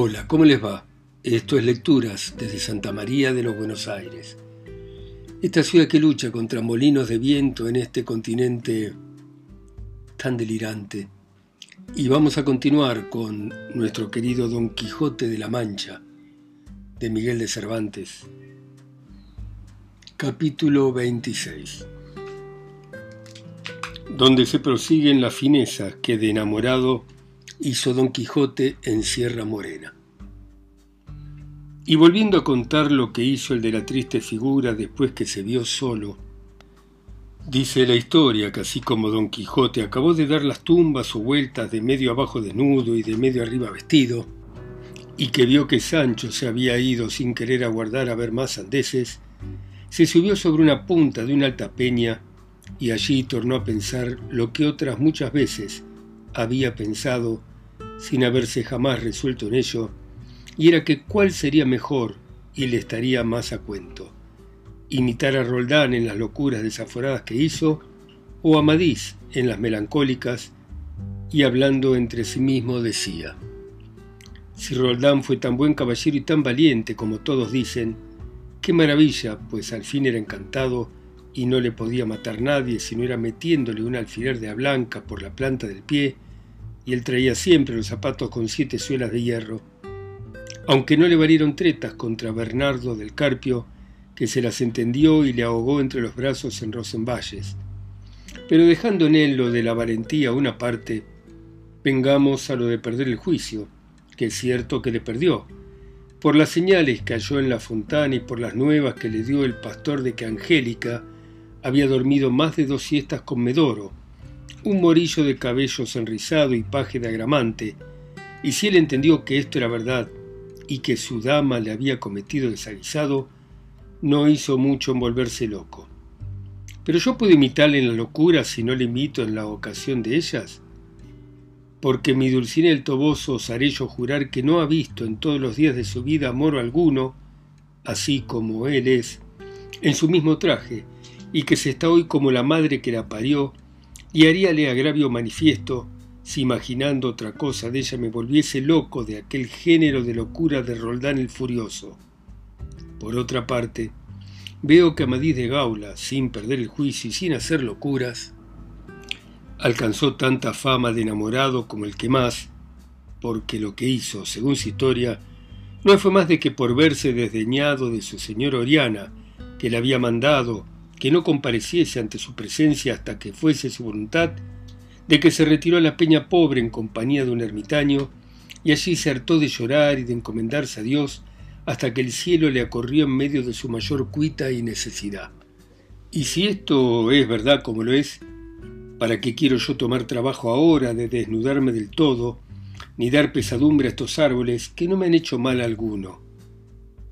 Hola, ¿cómo les va? Esto es Lecturas desde Santa María de los Buenos Aires. Esta ciudad que lucha contra molinos de viento en este continente tan delirante. Y vamos a continuar con nuestro querido Don Quijote de la Mancha, de Miguel de Cervantes. Capítulo 26 Donde se prosiguen las finezas que de enamorado hizo Don Quijote en Sierra Morena. Y volviendo a contar lo que hizo el de la triste figura después que se vio solo, dice la historia que así como Don Quijote acabó de dar las tumbas o vueltas de medio abajo desnudo y de medio arriba vestido, y que vio que Sancho se había ido sin querer aguardar a ver más andeses, se subió sobre una punta de una alta peña y allí tornó a pensar lo que otras muchas veces había pensado sin haberse jamás resuelto en ello, y era que cuál sería mejor y le estaría más a cuento, imitar a Roldán en las locuras desaforadas que hizo, o a Amadís en las melancólicas, y hablando entre sí mismo decía, si Roldán fue tan buen caballero y tan valiente como todos dicen, qué maravilla, pues al fin era encantado y no le podía matar nadie si no era metiéndole un alfiler de a blanca por la planta del pie, y él traía siempre los zapatos con siete suelas de hierro, aunque no le valieron tretas contra Bernardo del Carpio, que se las entendió y le ahogó entre los brazos en Rosenvalles. Pero dejando en él lo de la valentía una parte, vengamos a lo de perder el juicio, que es cierto que le perdió, por las señales que halló en la fontana y por las nuevas que le dio el pastor de que Angélica había dormido más de dos siestas con Medoro, un morillo de cabellos enrizado y paje de agramante, y si él entendió que esto era verdad y que su dama le había cometido desaguisado, no hizo mucho en volverse loco. Pero yo puedo imitarle en la locura si no le imito en la ocasión de ellas, porque mi Dulcinea el Toboso osaré yo jurar que no ha visto en todos los días de su vida amor alguno, así como él es, en su mismo traje, y que se está hoy como la madre que la parió, y haríale agravio manifiesto si imaginando otra cosa de ella me volviese loco de aquel género de locura de Roldán el Furioso. Por otra parte, veo que Amadís de Gaula, sin perder el juicio y sin hacer locuras, alcanzó tanta fama de enamorado como el que más, porque lo que hizo, según su historia, no fue más de que por verse desdeñado de su señor Oriana, que le había mandado que no compareciese ante su presencia hasta que fuese su voluntad, de que se retiró a la peña pobre en compañía de un ermitaño, y allí se hartó de llorar y de encomendarse a Dios hasta que el cielo le acorrió en medio de su mayor cuita y necesidad. Y si esto es verdad como lo es, ¿para qué quiero yo tomar trabajo ahora de desnudarme del todo, ni dar pesadumbre a estos árboles que no me han hecho mal alguno?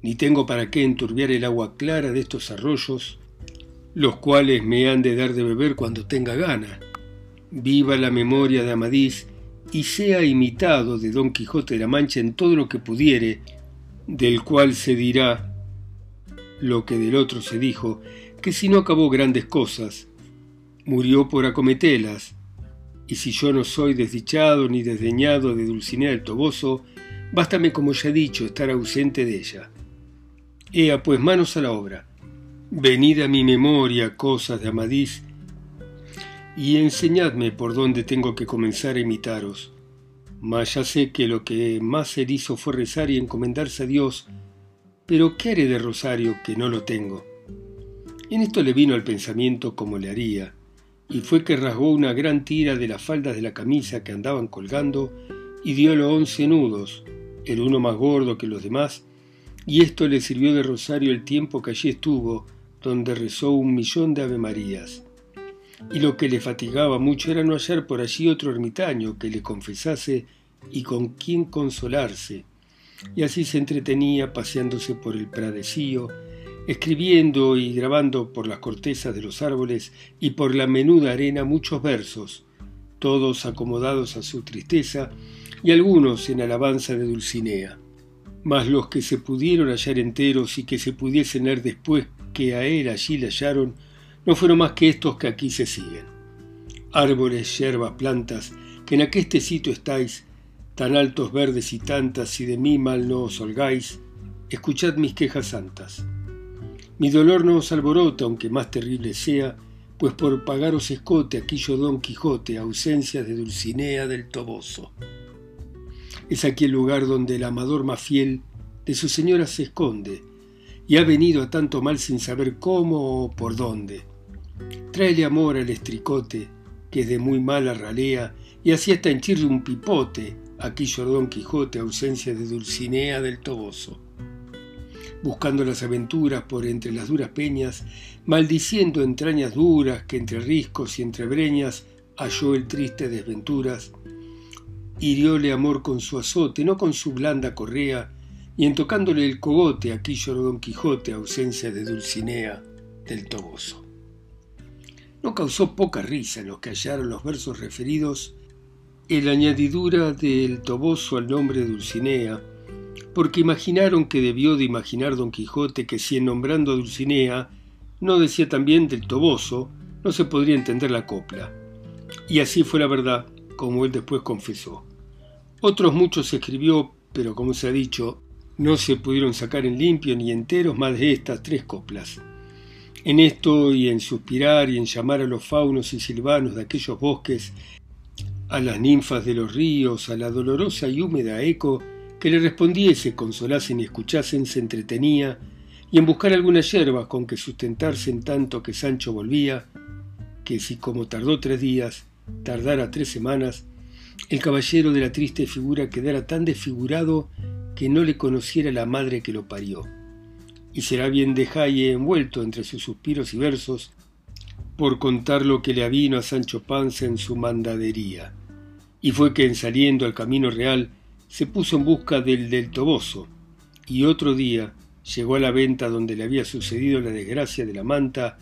Ni tengo para qué enturbiar el agua clara de estos arroyos, los cuales me han de dar de beber cuando tenga gana. Viva la memoria de Amadís y sea imitado de Don Quijote de la Mancha en todo lo que pudiere, del cual se dirá lo que del otro se dijo, que si no acabó grandes cosas, murió por acometelas, y si yo no soy desdichado ni desdeñado de Dulcinea del Toboso, bástame, como ya he dicho, estar ausente de ella. Ea pues manos a la obra. Venid a mi memoria cosas de Amadís y enseñadme por dónde tengo que comenzar a imitaros. Mas ya sé que lo que más él hizo fue rezar y encomendarse a Dios, pero ¿qué haré de Rosario que no lo tengo? En esto le vino al pensamiento como le haría, y fue que rasgó una gran tira de las faldas de la camisa que andaban colgando y dióle once nudos, el uno más gordo que los demás, y esto le sirvió de rosario el tiempo que allí estuvo, donde rezó un millón de avemarías. Y lo que le fatigaba mucho era no hallar por allí otro ermitaño que le confesase y con quien consolarse. Y así se entretenía paseándose por el pradecío, escribiendo y grabando por las cortezas de los árboles y por la menuda arena muchos versos, todos acomodados a su tristeza y algunos en alabanza de Dulcinea. Mas los que se pudieron hallar enteros y que se pudiesen leer después que a él allí le hallaron no fueron más que estos que aquí se siguen. Árboles, yerbas, plantas, que en aqueste sitio estáis, tan altos verdes y tantas, si de mí mal no os holgáis, escuchad mis quejas santas. Mi dolor no os alborota, aunque más terrible sea, pues por pagaros escote aquí yo Don Quijote, ausencia de Dulcinea del Toboso. Es aquí el lugar donde el amador más fiel de su señora se esconde, y ha venido a tanto mal sin saber cómo o por dónde. Tráele amor al estricote, que de muy mala ralea, y así hasta henchirle un pipote, Aquí Don Quijote, ausencia de Dulcinea del Toboso. Buscando las aventuras por entre las duras peñas, maldiciendo entrañas duras que entre riscos y entre breñas halló el triste desventuras, hirióle amor con su azote, no con su blanda correa, y en tocándole el cogote aquí lloró Don Quijote, ausencia de Dulcinea del Toboso. No causó poca risa en los que hallaron los versos referidos el añadidura del Toboso al nombre de Dulcinea, porque imaginaron que debió de imaginar Don Quijote que si en nombrando a Dulcinea no decía también del Toboso, no se podría entender la copla. Y así fue la verdad, como él después confesó. Otros muchos escribió, pero como se ha dicho, no se pudieron sacar en limpio ni enteros más de estas tres coplas. En esto y en suspirar y en llamar a los faunos y silvanos de aquellos bosques a las ninfas de los ríos, a la dolorosa y húmeda eco que le respondiese, consolasen y escuchasen, se entretenía, y en buscar alguna yerba con que sustentarse en tanto que Sancho volvía, que si como tardó tres días, tardara tres semanas, el caballero de la triste figura quedara tan desfigurado que no le conociera la madre que lo parió. Y será bien de Jaye envuelto entre sus suspiros y versos por contar lo que le avino a Sancho Panza en su mandadería. Y fue que en saliendo al camino real se puso en busca del del Toboso, y otro día llegó a la venta donde le había sucedido la desgracia de la manta,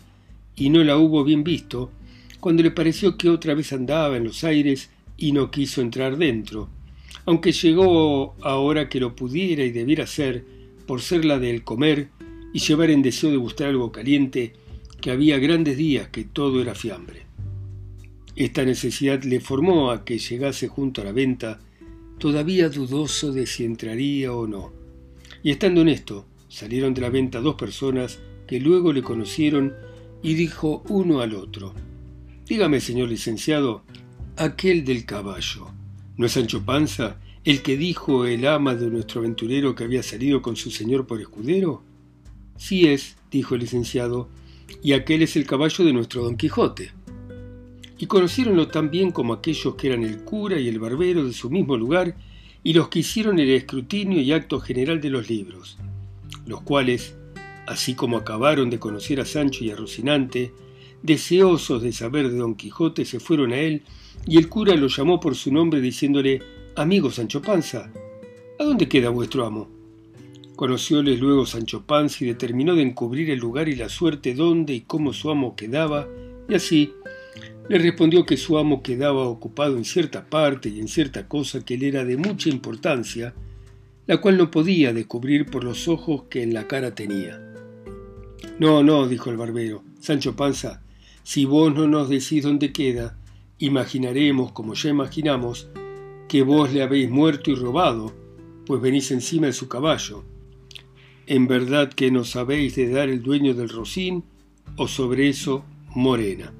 y no la hubo bien visto, cuando le pareció que otra vez andaba en los aires y no quiso entrar dentro, aunque llegó ahora que lo pudiera y debiera ser, por ser la del comer y llevar en deseo de gustar algo caliente, que había grandes días que todo era fiambre. Esta necesidad le formó a que llegase junto a la venta, todavía dudoso de si entraría o no. Y estando en esto, salieron de la venta dos personas que luego le conocieron y dijo uno al otro, Dígame, señor licenciado, aquel del caballo, ¿no es Sancho Panza el que dijo el ama de nuestro aventurero que había salido con su señor por escudero? Sí es, dijo el licenciado, y aquel es el caballo de nuestro Don Quijote y conociéronlo tan bien como aquellos que eran el cura y el barbero de su mismo lugar y los que hicieron el escrutinio y acto general de los libros, los cuales, así como acabaron de conocer a Sancho y a Rocinante, deseosos de saber de Don Quijote, se fueron a él, y el cura lo llamó por su nombre diciéndole, Amigo Sancho Panza, ¿a dónde queda vuestro amo? Conocióles luego Sancho Panza y determinó de encubrir el lugar y la suerte dónde y cómo su amo quedaba, y así, le respondió que su amo quedaba ocupado en cierta parte y en cierta cosa que le era de mucha importancia, la cual no podía descubrir por los ojos que en la cara tenía. No, no, dijo el barbero, Sancho Panza, si vos no nos decís dónde queda, imaginaremos, como ya imaginamos, que vos le habéis muerto y robado, pues venís encima de su caballo. En verdad que no sabéis de dar el dueño del rocín, o sobre eso, morena.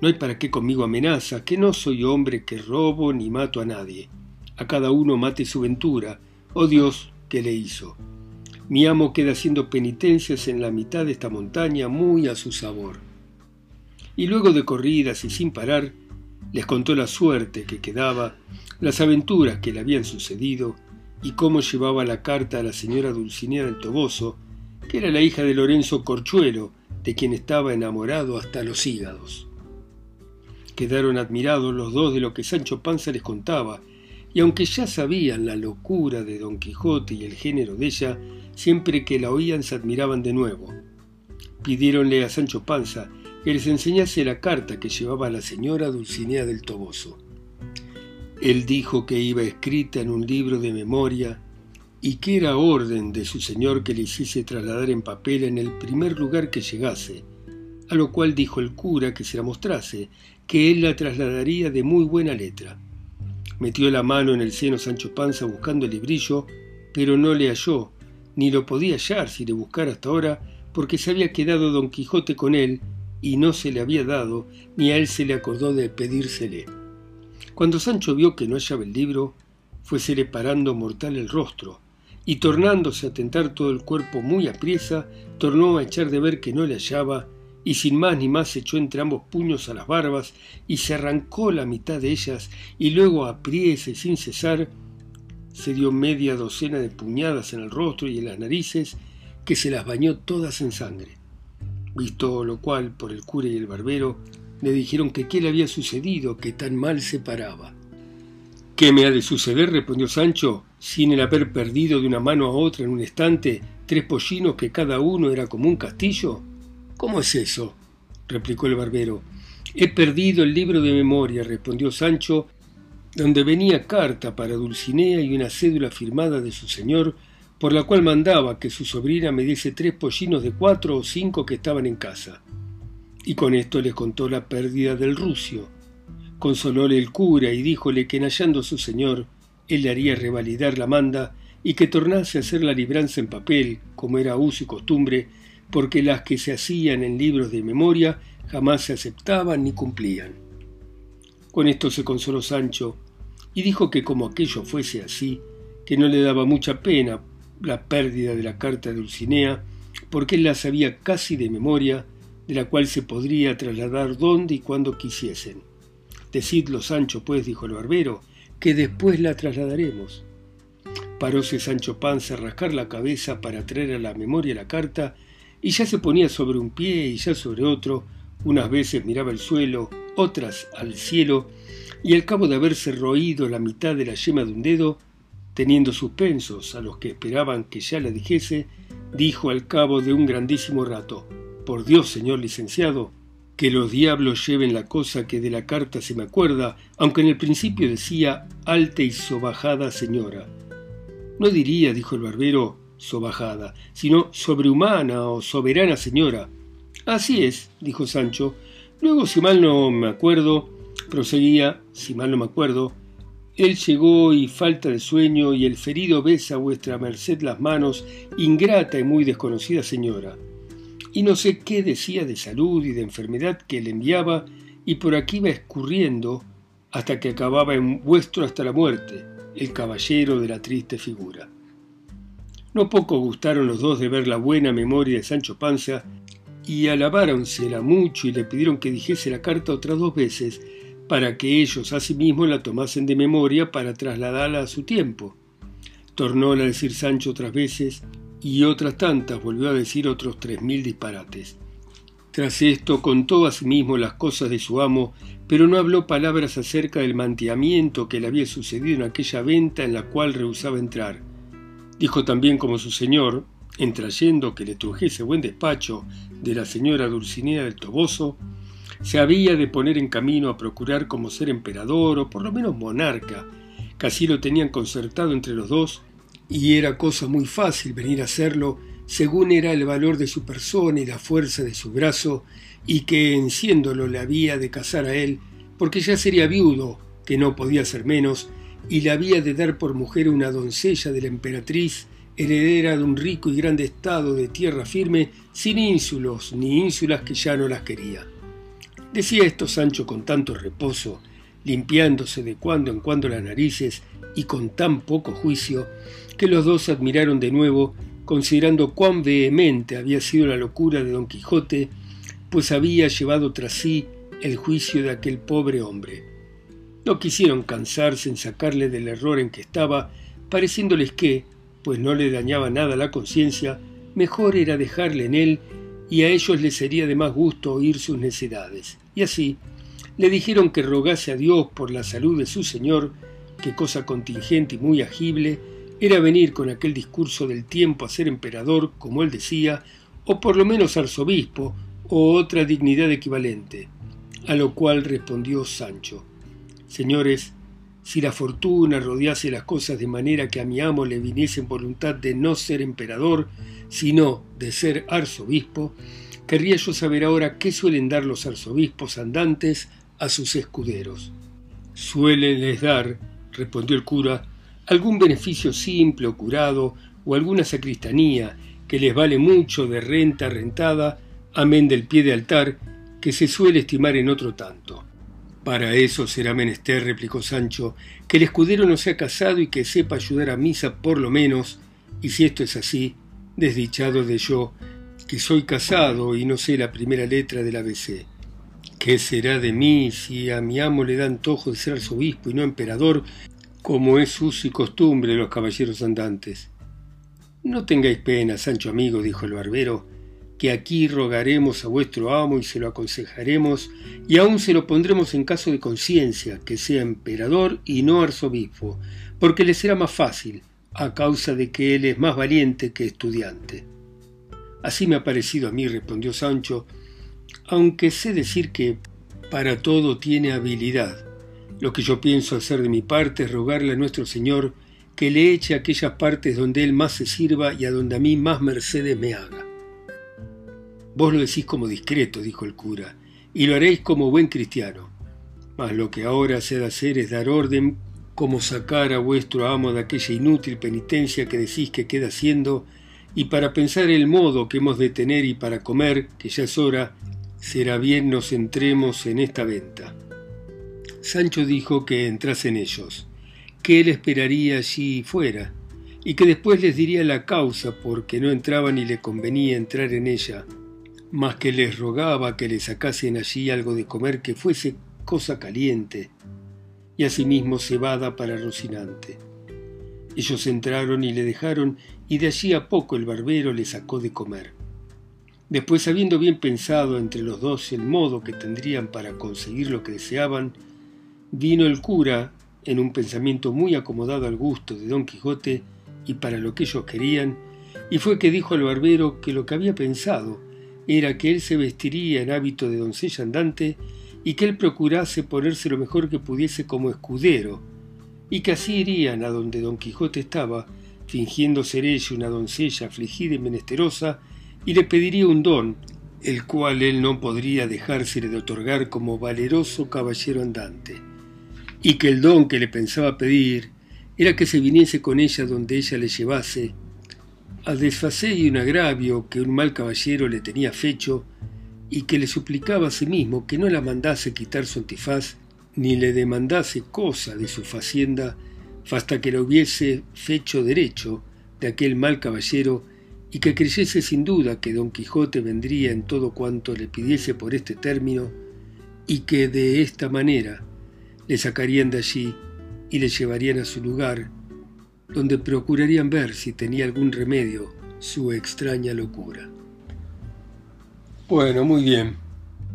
No hay para qué conmigo amenaza, que no soy hombre que robo ni mato a nadie. A cada uno mate su ventura, oh Dios, que le hizo. Mi amo queda haciendo penitencias en la mitad de esta montaña muy a su sabor. Y luego de corridas y sin parar, les contó la suerte que quedaba, las aventuras que le habían sucedido y cómo llevaba la carta a la señora Dulcinea del Toboso, que era la hija de Lorenzo Corchuelo, de quien estaba enamorado hasta los hígados. Quedaron admirados los dos de lo que Sancho Panza les contaba, y aunque ya sabían la locura de Don Quijote y el género de ella, siempre que la oían se admiraban de nuevo. Pidiéronle a Sancho Panza que les enseñase la carta que llevaba la señora Dulcinea del Toboso. Él dijo que iba escrita en un libro de memoria y que era orden de su señor que le hiciese trasladar en papel en el primer lugar que llegase, a lo cual dijo el cura que se la mostrase, que él la trasladaría de muy buena letra. Metió la mano en el seno Sancho Panza buscando el librillo, pero no le halló, ni lo podía hallar si le buscara hasta ahora, porque se había quedado don Quijote con él y no se le había dado, ni a él se le acordó de pedírsele. Cuando Sancho vio que no hallaba el libro, fuésele parando mortal el rostro, y tornándose a tentar todo el cuerpo muy apriesa, tornó a echar de ver que no le hallaba, y sin más ni más echó entre ambos puños a las barbas, y se arrancó la mitad de ellas, y luego apriesa sin cesar, se dio media docena de puñadas en el rostro y en las narices, que se las bañó todas en sangre. Visto lo cual por el cura y el barbero, le dijeron que qué le había sucedido, que tan mal se paraba. ¿Qué me ha de suceder? respondió Sancho, sin el haber perdido de una mano a otra en un estante tres pollinos que cada uno era como un castillo. ¿Cómo es eso? replicó el barbero. He perdido el libro de memoria, respondió Sancho, donde venía carta para Dulcinea y una cédula firmada de su señor, por la cual mandaba que su sobrina me diese tres pollinos de cuatro o cinco que estaban en casa. Y con esto les contó la pérdida del rucio. Consolóle el cura y díjole que en hallando a su señor, él le haría revalidar la manda y que tornase a hacer la libranza en papel, como era uso y costumbre, porque las que se hacían en libros de memoria jamás se aceptaban ni cumplían. Con esto se consoló Sancho y dijo que como aquello fuese así, que no le daba mucha pena la pérdida de la carta de Dulcinea, porque él la sabía casi de memoria, de la cual se podría trasladar donde y cuando quisiesen. Decidlo, Sancho, pues, dijo el barbero, que después la trasladaremos. Paróse Sancho Panza a rascar la cabeza para traer a la memoria la carta, y ya se ponía sobre un pie y ya sobre otro, unas veces miraba el suelo, otras al cielo, y al cabo de haberse roído la mitad de la yema de un dedo, teniendo suspensos a los que esperaban que ya la dijese, dijo al cabo de un grandísimo rato, Por Dios, señor licenciado, que los diablos lleven la cosa que de la carta se me acuerda, aunque en el principio decía alta y sobajada señora. No diría, dijo el barbero, sobajada, sino sobrehumana o soberana señora. Así es, dijo Sancho, Luego, si mal no me acuerdo, proseguía, si mal no me acuerdo, él llegó y falta de sueño y el ferido besa a vuestra merced las manos, ingrata y muy desconocida señora. Y no sé qué decía de salud y de enfermedad que le enviaba, y por aquí va escurriendo hasta que acababa en vuestro hasta la muerte, el caballero de la triste figura. No poco gustaron los dos de ver la buena memoria de Sancho Panza y alabáronsela mucho y le pidieron que dijese la carta otras dos veces, para que ellos asimismo la tomasen de memoria para trasladarla a su tiempo. Tornóla a decir Sancho otras veces, y otras tantas volvió a decir otros tres mil disparates. Tras esto contó asimismo las cosas de su amo, pero no habló palabras acerca del manteamiento que le había sucedido en aquella venta en la cual rehusaba entrar. Dijo también como su señor, en trayendo que le trujese buen despacho de la señora Dulcinea del Toboso, se había de poner en camino a procurar como ser emperador o por lo menos monarca, así lo tenían concertado entre los dos, y era cosa muy fácil venir a hacerlo según era el valor de su persona y la fuerza de su brazo, y que en siéndolo le había de casar a él, porque ya sería viudo, que no podía ser menos, y le había de dar por mujer una doncella de la emperatriz, heredera de un rico y grande estado de tierra firme, sin ínsulos ni ínsulas que ya no las quería. Decía esto Sancho con tanto reposo, limpiándose de cuando en cuando las narices y con tan poco juicio, que los dos admiraron de nuevo, considerando cuán vehemente había sido la locura de don Quijote, pues había llevado tras sí el juicio de aquel pobre hombre. No quisieron cansarse en sacarle del error en que estaba, pareciéndoles que, pues no le dañaba nada la conciencia, mejor era dejarle en él y a ellos les sería de más gusto oír sus necedades. Y así le dijeron que rogase a Dios por la salud de su señor, que cosa contingente y muy agible, era venir con aquel discurso del tiempo a ser emperador, como él decía, o por lo menos arzobispo, o otra dignidad equivalente. A lo cual respondió Sancho, Señores, si la fortuna rodease las cosas de manera que a mi amo le viniese en voluntad de no ser emperador, sino de ser arzobispo, querría yo saber ahora qué suelen dar los arzobispos andantes a sus escuderos. Suelen les dar, respondió el cura, algún beneficio simple o curado, o alguna sacristanía que les vale mucho de renta rentada, amén del pie de altar, que se suele estimar en otro tanto. Para eso será menester, replicó Sancho, que el escudero no sea casado y que sepa ayudar a misa por lo menos, y si esto es así, desdichado de yo, que soy casado y no sé la primera letra del ABC. ¿Qué será de mí si a mi amo le da antojo de ser arzobispo y no emperador, como es uso y costumbre de los caballeros andantes? No tengáis pena, Sancho amigo, dijo el barbero, que aquí rogaremos a vuestro amo y se lo aconsejaremos, y aún se lo pondremos en caso de conciencia, que sea emperador y no arzobispo, porque le será más fácil, a causa de que él es más valiente que estudiante. Así me ha parecido a mí, respondió Sancho, aunque sé decir que para todo tiene habilidad. Lo que yo pienso hacer de mi parte es rogarle a nuestro Señor que le eche aquellas partes donde él más se sirva y a donde a mí más mercedes me haga. Vos lo decís como discreto, dijo el cura, y lo haréis como buen cristiano. Mas lo que ahora se ha de hacer es dar orden como sacar a vuestro amo de aquella inútil penitencia que decís que queda haciendo, y para pensar el modo que hemos de tener y para comer, que ya es hora, será bien nos entremos en esta venta. Sancho dijo que entrasen ellos, que él esperaría allí fuera, y que después les diría la causa porque no entraban y le convenía entrar en ella, mas que les rogaba que le sacasen allí algo de comer que fuese cosa caliente, y asimismo cebada para Rocinante. Ellos entraron y le dejaron, y de allí a poco el barbero le sacó de comer. Después, habiendo bien pensado entre los dos el modo que tendrían para conseguir lo que deseaban, vino el cura, en un pensamiento muy acomodado al gusto de Don Quijote y para lo que ellos querían, y fue que dijo al barbero que lo que había pensado era que él se vestiría en hábito de doncella andante y que él procurase ponerse lo mejor que pudiese como escudero, y que así irían a donde don Quijote estaba, fingiendo ser ella una doncella afligida y menesterosa, y le pediría un don, el cual él no podría dejársele de otorgar como valeroso caballero andante, y que el don que le pensaba pedir era que se viniese con ella donde ella le llevase, a desfacé y un agravio que un mal caballero le tenía fecho y que le suplicaba a sí mismo que no la mandase quitar su antifaz ni le demandase cosa de su facienda hasta que la hubiese fecho derecho de aquel mal caballero y que creyese sin duda que don Quijote vendría en todo cuanto le pidiese por este término y que de esta manera le sacarían de allí y le llevarían a su lugar donde procurarían ver si tenía algún remedio su extraña locura. Bueno, muy bien.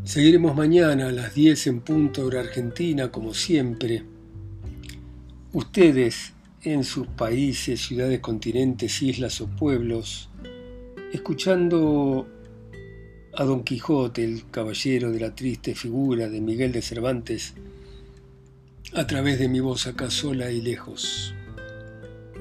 Seguiremos mañana a las 10 en punto hora argentina, como siempre. Ustedes, en sus países, ciudades, continentes, islas o pueblos, escuchando a Don Quijote, el caballero de la triste figura de Miguel de Cervantes, a través de mi voz acá sola y lejos